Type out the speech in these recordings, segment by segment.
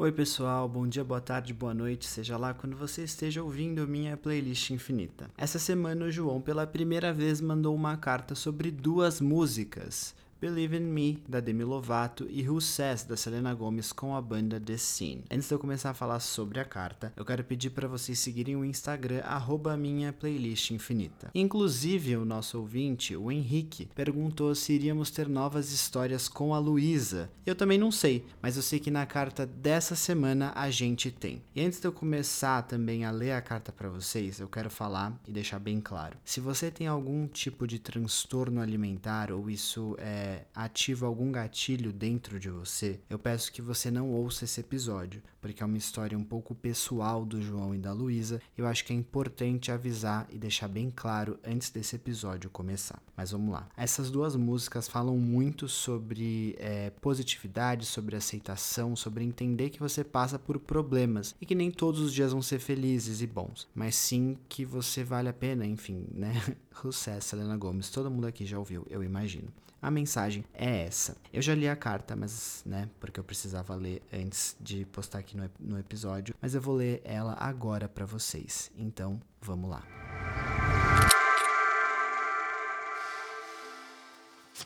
Oi, pessoal, bom dia, boa tarde, boa noite, seja lá quando você esteja ouvindo minha playlist infinita. Essa semana o João pela primeira vez mandou uma carta sobre duas músicas Believe in Me, da Demi Lovato, e Who Says, da Selena Gomez, com a banda The Scene. Antes de eu começar a falar sobre a carta, eu quero pedir para vocês seguirem o Instagram, arroba minha playlist infinita. Inclusive, o nosso ouvinte, o Henrique, perguntou se iríamos ter novas histórias com a Luísa. Eu também não sei, mas eu sei que na carta dessa semana a gente tem. E antes de eu começar também a ler a carta para vocês, eu quero falar e deixar bem claro. Se você tem algum tipo de transtorno alimentar ou isso é ativa algum gatilho dentro de você, eu peço que você não ouça esse episódio, porque é uma história um pouco pessoal do João e da Luísa. Eu acho que é importante avisar e deixar bem claro antes desse episódio começar. Mas vamos lá. Essas duas músicas falam muito sobre é, positividade, sobre aceitação, sobre entender que você passa por problemas e que nem todos os dias vão ser felizes e bons, mas sim que você vale a pena, enfim, né? Rousseff, Selena Gomes, todo mundo aqui já ouviu, eu imagino. A mensagem é essa. Eu já li a carta, mas, né, porque eu precisava ler antes de postar aqui no, no episódio, mas eu vou ler ela agora para vocês. Então, vamos lá.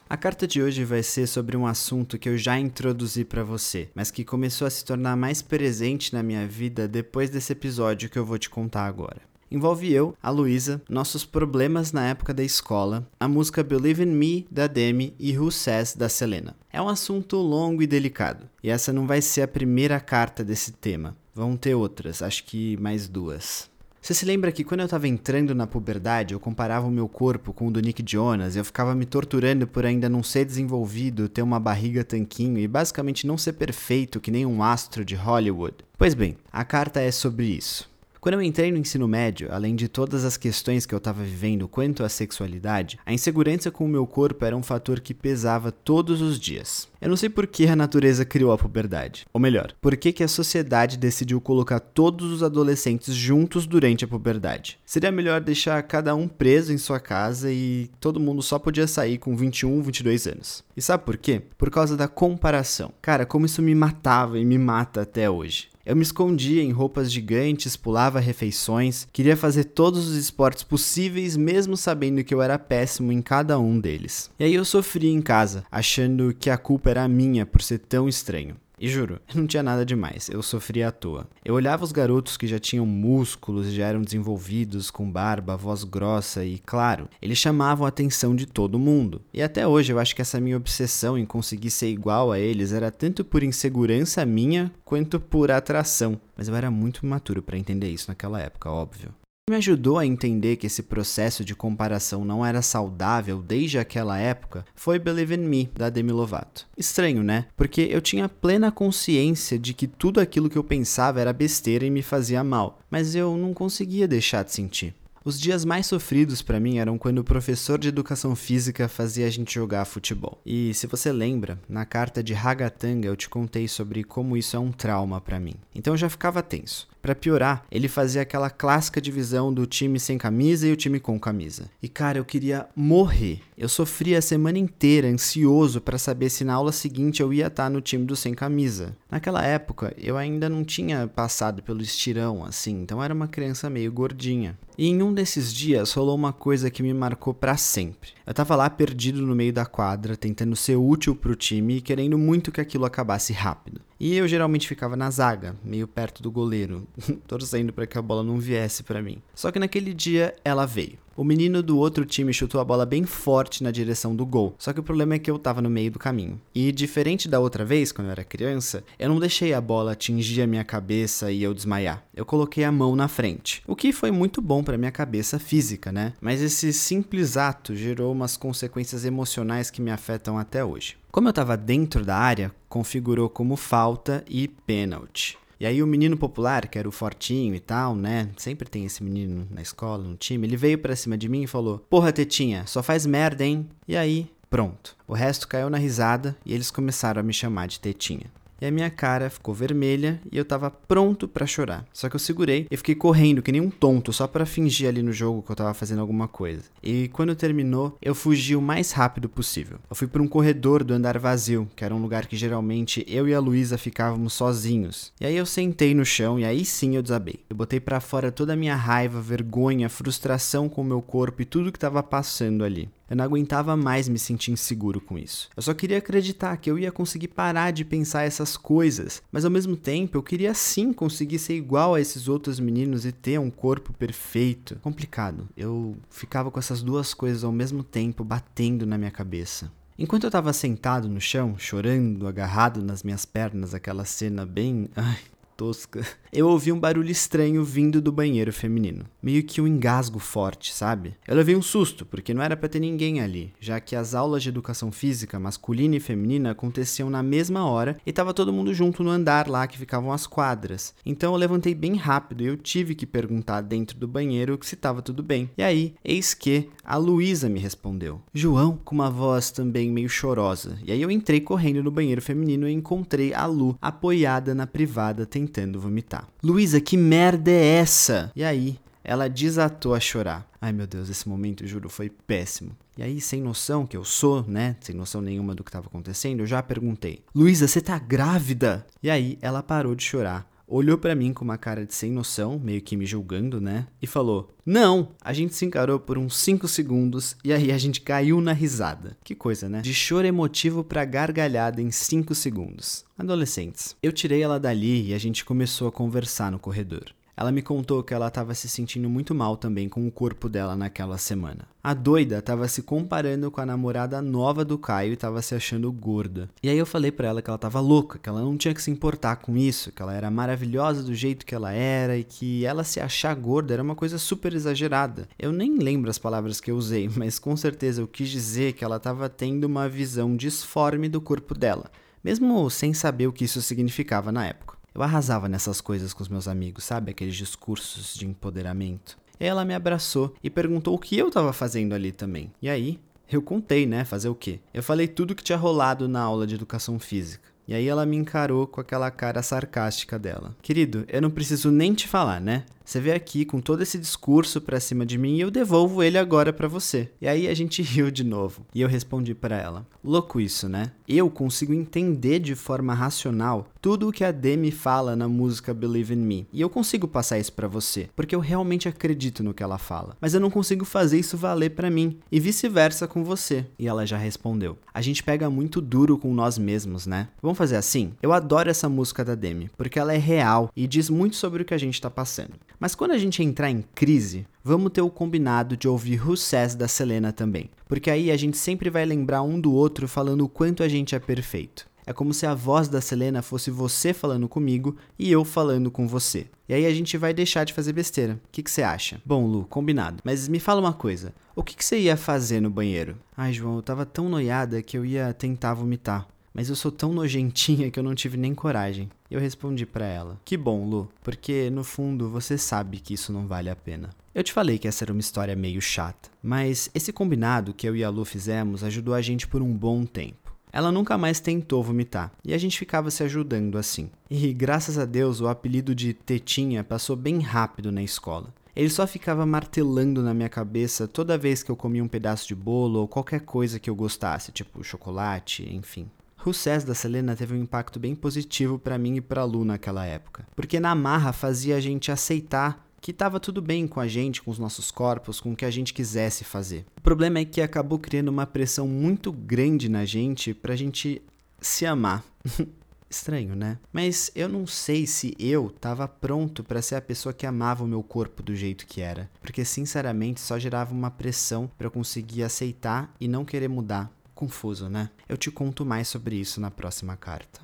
A carta de hoje vai ser sobre um assunto que eu já introduzi para você, mas que começou a se tornar mais presente na minha vida depois desse episódio que eu vou te contar agora envolve eu, a Luísa, nossos problemas na época da escola, a música Believe in Me da Demi e Who Says da Selena. É um assunto longo e delicado, e essa não vai ser a primeira carta desse tema. Vão ter outras, acho que mais duas. Você se lembra que quando eu tava entrando na puberdade, eu comparava o meu corpo com o do Nick Jonas, eu ficava me torturando por ainda não ser desenvolvido, ter uma barriga tanquinho e basicamente não ser perfeito que nem um astro de Hollywood? Pois bem, a carta é sobre isso. Quando eu entrei no ensino médio, além de todas as questões que eu estava vivendo quanto à sexualidade, a insegurança com o meu corpo era um fator que pesava todos os dias. Eu não sei por que a natureza criou a puberdade. Ou melhor, por que, que a sociedade decidiu colocar todos os adolescentes juntos durante a puberdade. Seria melhor deixar cada um preso em sua casa e todo mundo só podia sair com 21, 22 anos. E sabe por quê? Por causa da comparação. Cara, como isso me matava e me mata até hoje. Eu me escondia em roupas gigantes, pulava refeições, queria fazer todos os esportes possíveis, mesmo sabendo que eu era péssimo em cada um deles. E aí eu sofria em casa, achando que a culpa era minha por ser tão estranho. E juro, não tinha nada demais, eu sofria à toa. Eu olhava os garotos que já tinham músculos e já eram desenvolvidos, com barba, voz grossa e, claro, eles chamavam a atenção de todo mundo. E até hoje eu acho que essa minha obsessão em conseguir ser igual a eles era tanto por insegurança minha quanto por atração. Mas eu era muito maturo para entender isso naquela época, óbvio me ajudou a entender que esse processo de comparação não era saudável desde aquela época foi Believe in Me, da Demi Lovato. Estranho, né? Porque eu tinha plena consciência de que tudo aquilo que eu pensava era besteira e me fazia mal, mas eu não conseguia deixar de sentir. Os dias mais sofridos para mim eram quando o professor de educação física fazia a gente jogar futebol. E se você lembra, na carta de Ragatanga eu te contei sobre como isso é um trauma para mim. Então eu já ficava tenso. Para piorar, ele fazia aquela clássica divisão do time sem camisa e o time com camisa. E cara, eu queria morrer. Eu sofria a semana inteira ansioso para saber se na aula seguinte eu ia estar tá no time do sem camisa. Naquela época, eu ainda não tinha passado pelo estirão assim, então era uma criança meio gordinha. E em um desses dias rolou uma coisa que me marcou para sempre. Eu tava lá perdido no meio da quadra, tentando ser útil pro time e querendo muito que aquilo acabasse rápido. E eu geralmente ficava na zaga, meio perto do goleiro, torcendo para que a bola não viesse para mim. Só que naquele dia ela veio. O menino do outro time chutou a bola bem forte na direção do gol, só que o problema é que eu tava no meio do caminho. E diferente da outra vez, quando eu era criança, eu não deixei a bola atingir a minha cabeça e eu desmaiar. Eu coloquei a mão na frente, o que foi muito bom para minha cabeça física, né? Mas esse simples ato gerou umas consequências emocionais que me afetam até hoje. Como eu estava dentro da área, configurou como falta e pênalti. E aí o menino popular, que era o fortinho e tal, né? Sempre tem esse menino na escola, no time. Ele veio pra cima de mim e falou: Porra, Tetinha, só faz merda, hein? E aí, pronto. O resto caiu na risada e eles começaram a me chamar de Tetinha e a minha cara ficou vermelha e eu tava pronto para chorar. Só que eu segurei e fiquei correndo que nem um tonto só para fingir ali no jogo que eu tava fazendo alguma coisa. E quando terminou, eu fugi o mais rápido possível. Eu fui para um corredor do andar vazio, que era um lugar que geralmente eu e a Luísa ficávamos sozinhos. E aí eu sentei no chão e aí sim eu desabei. Eu botei para fora toda a minha raiva, vergonha, frustração com o meu corpo e tudo que tava passando ali. Eu não aguentava mais me sentir inseguro com isso. Eu só queria acreditar que eu ia conseguir parar de pensar essas coisas, mas ao mesmo tempo eu queria sim conseguir ser igual a esses outros meninos e ter um corpo perfeito. Complicado. Eu ficava com essas duas coisas ao mesmo tempo batendo na minha cabeça. Enquanto eu estava sentado no chão, chorando, agarrado nas minhas pernas, aquela cena bem. Ai, tosca, eu ouvi um barulho estranho vindo do banheiro feminino. Meio que um engasgo forte, sabe? Eu levei um susto, porque não era para ter ninguém ali, já que as aulas de educação física masculina e feminina aconteciam na mesma hora e tava todo mundo junto no andar lá que ficavam as quadras. Então eu levantei bem rápido e eu tive que perguntar dentro do banheiro se tava tudo bem. E aí, eis que a Luísa me respondeu. João, com uma voz também meio chorosa. E aí eu entrei correndo no banheiro feminino e encontrei a Lu apoiada na privada tentando tentando vomitar. Luísa, que merda é essa? E aí, ela desatou a chorar. Ai meu Deus, esse momento, juro, foi péssimo. E aí, sem noção que eu sou, né? Sem noção nenhuma do que estava acontecendo, eu já perguntei: Luísa, você tá grávida? E aí, ela parou de chorar olhou para mim com uma cara de sem noção, meio que me julgando, né? E falou: Não! A gente se encarou por uns 5 segundos e aí a gente caiu na risada. Que coisa, né? De choro emotivo para gargalhada em 5 segundos. Adolescentes. Eu tirei ela dali e a gente começou a conversar no corredor. Ela me contou que ela estava se sentindo muito mal também com o corpo dela naquela semana. A doida estava se comparando com a namorada nova do Caio e estava se achando gorda. E aí eu falei para ela que ela estava louca, que ela não tinha que se importar com isso, que ela era maravilhosa do jeito que ela era e que ela se achar gorda era uma coisa super exagerada. Eu nem lembro as palavras que eu usei, mas com certeza eu quis dizer que ela estava tendo uma visão disforme do corpo dela, mesmo sem saber o que isso significava na época. Eu arrasava nessas coisas com os meus amigos, sabe? Aqueles discursos de empoderamento. Ela me abraçou e perguntou o que eu estava fazendo ali também. E aí, eu contei, né? Fazer o quê? Eu falei tudo que tinha rolado na aula de educação física. E aí ela me encarou com aquela cara sarcástica dela. Querido, eu não preciso nem te falar, né? Você veio aqui com todo esse discurso pra cima de mim e eu devolvo ele agora para você. E aí a gente riu de novo. E eu respondi para ela: Louco isso, né? Eu consigo entender de forma racional tudo o que a Demi fala na música Believe in Me. E eu consigo passar isso para você, porque eu realmente acredito no que ela fala. Mas eu não consigo fazer isso valer para mim e vice-versa com você. E ela já respondeu: A gente pega muito duro com nós mesmos, né? Vamos fazer assim? Eu adoro essa música da Demi, porque ela é real e diz muito sobre o que a gente tá passando. Mas quando a gente entrar em crise, vamos ter o combinado de ouvir Who Says da Selena também, porque aí a gente sempre vai lembrar um do outro falando o quanto a gente é perfeito. É como se a voz da Selena fosse você falando comigo e eu falando com você. E aí a gente vai deixar de fazer besteira. O que, você acha? Bom, Lu, combinado. Mas me fala uma coisa. O que, que você ia fazer no banheiro? Ai, João, eu tava tão noiada que eu ia tentar vomitar mas eu sou tão nojentinha que eu não tive nem coragem. Eu respondi para ela: Que bom, Lu, porque no fundo você sabe que isso não vale a pena. Eu te falei que essa era uma história meio chata, mas esse combinado que eu e a Lu fizemos ajudou a gente por um bom tempo. Ela nunca mais tentou vomitar, e a gente ficava se ajudando assim. E graças a Deus o apelido de Tetinha passou bem rápido na escola. Ele só ficava martelando na minha cabeça toda vez que eu comia um pedaço de bolo ou qualquer coisa que eu gostasse, tipo chocolate, enfim. Says da Selena teve um impacto bem positivo para mim e para Lu naquela época, porque na marra fazia a gente aceitar que estava tudo bem com a gente, com os nossos corpos, com o que a gente quisesse fazer. O problema é que acabou criando uma pressão muito grande na gente pra gente se amar. Estranho, né? Mas eu não sei se eu tava pronto para ser a pessoa que amava o meu corpo do jeito que era, porque sinceramente só gerava uma pressão para eu conseguir aceitar e não querer mudar. Confuso, né? Eu te conto mais sobre isso na próxima carta.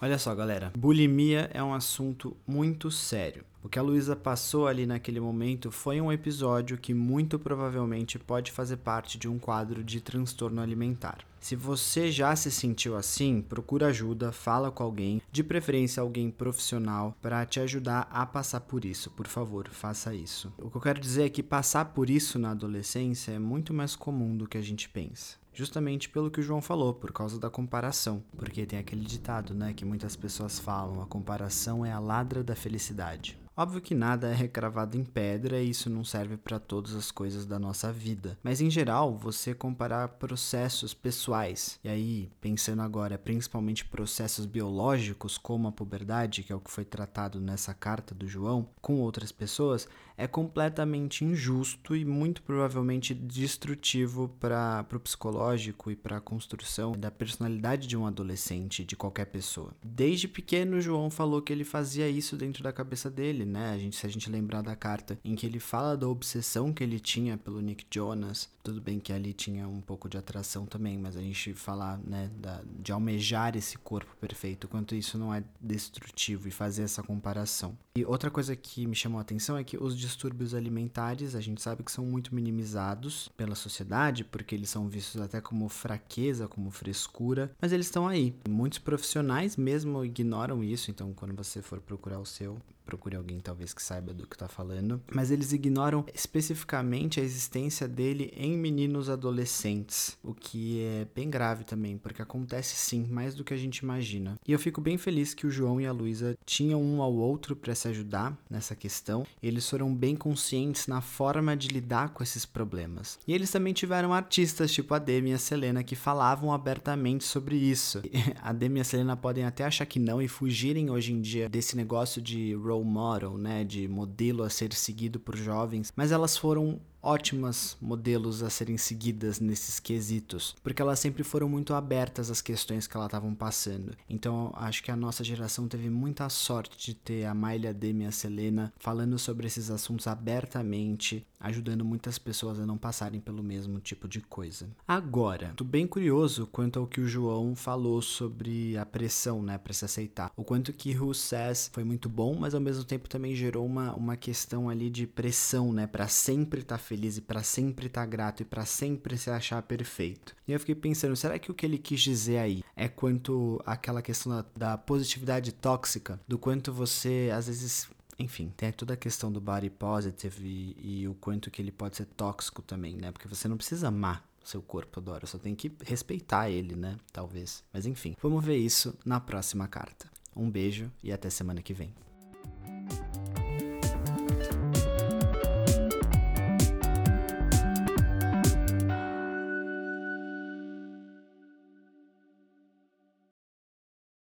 Olha só, galera. Bulimia é um assunto muito sério. O que a Luísa passou ali naquele momento foi um episódio que muito provavelmente pode fazer parte de um quadro de transtorno alimentar. Se você já se sentiu assim, procura ajuda, fala com alguém, de preferência alguém profissional, para te ajudar a passar por isso. Por favor, faça isso. O que eu quero dizer é que passar por isso na adolescência é muito mais comum do que a gente pensa justamente pelo que o João falou, por causa da comparação. Porque tem aquele ditado, né, que muitas pessoas falam: a comparação é a ladra da felicidade. Óbvio que nada é recravado em pedra e isso não serve para todas as coisas da nossa vida. Mas em geral, você comparar processos pessoais, e aí pensando agora principalmente processos biológicos, como a puberdade, que é o que foi tratado nessa carta do João, com outras pessoas, é completamente injusto e muito provavelmente destrutivo para o psicológico e para a construção da personalidade de um adolescente, de qualquer pessoa. Desde pequeno, João falou que ele fazia isso dentro da cabeça dele, né? A gente, se a gente lembrar da carta em que ele fala da obsessão que ele tinha pelo Nick Jonas, tudo bem que ali tinha um pouco de atração também, mas a gente falar, né, da, de almejar esse corpo perfeito, quanto isso não é destrutivo e fazer essa comparação. E outra coisa que me chamou a atenção é que os distúrbios alimentares, a gente sabe que são muito minimizados pela sociedade, porque eles são vistos até como fraqueza, como frescura, mas eles estão aí. Muitos profissionais mesmo ignoram isso, então quando você for procurar o seu, procure alguém talvez que saiba do que está falando, mas eles ignoram especificamente a existência dele em meninos adolescentes, o que é bem grave também, porque acontece sim, mais do que a gente imagina. E eu fico bem feliz que o João e a Luísa tinham um ao outro para se ajudar nessa questão. Eles foram bem conscientes na forma de lidar com esses problemas. E eles também tiveram artistas tipo a Demi e a Selena que falavam abertamente sobre isso. A Demi e a Selena podem até achar que não e fugirem hoje em dia desse negócio de role model, né, de modelo a ser seguido por jovens, mas elas foram ótimas modelos a serem seguidas nesses quesitos, porque elas sempre foram muito abertas às questões que elas estavam passando. Então, acho que a nossa geração teve muita sorte de ter a Maylia Demi e a Selena falando sobre esses assuntos abertamente, ajudando muitas pessoas a não passarem pelo mesmo tipo de coisa. Agora, tô bem curioso quanto ao que o João falou sobre a pressão, né, para se aceitar. O quanto que Who Says foi muito bom, mas ao mesmo tempo também gerou uma, uma questão ali de pressão, né, para sempre estar tá feliz e para sempre estar tá grato e para sempre se achar perfeito. E eu fiquei pensando, será que o que ele quis dizer aí é quanto aquela questão da, da positividade tóxica, do quanto você às vezes enfim, tem toda a questão do body positive e, e, o quanto que ele pode ser tóxico também, né? Porque você não precisa amar seu corpo, adora, só tem que respeitar ele, né? Talvez. Mas enfim, vamos ver isso na próxima carta. Um beijo e até semana que vem.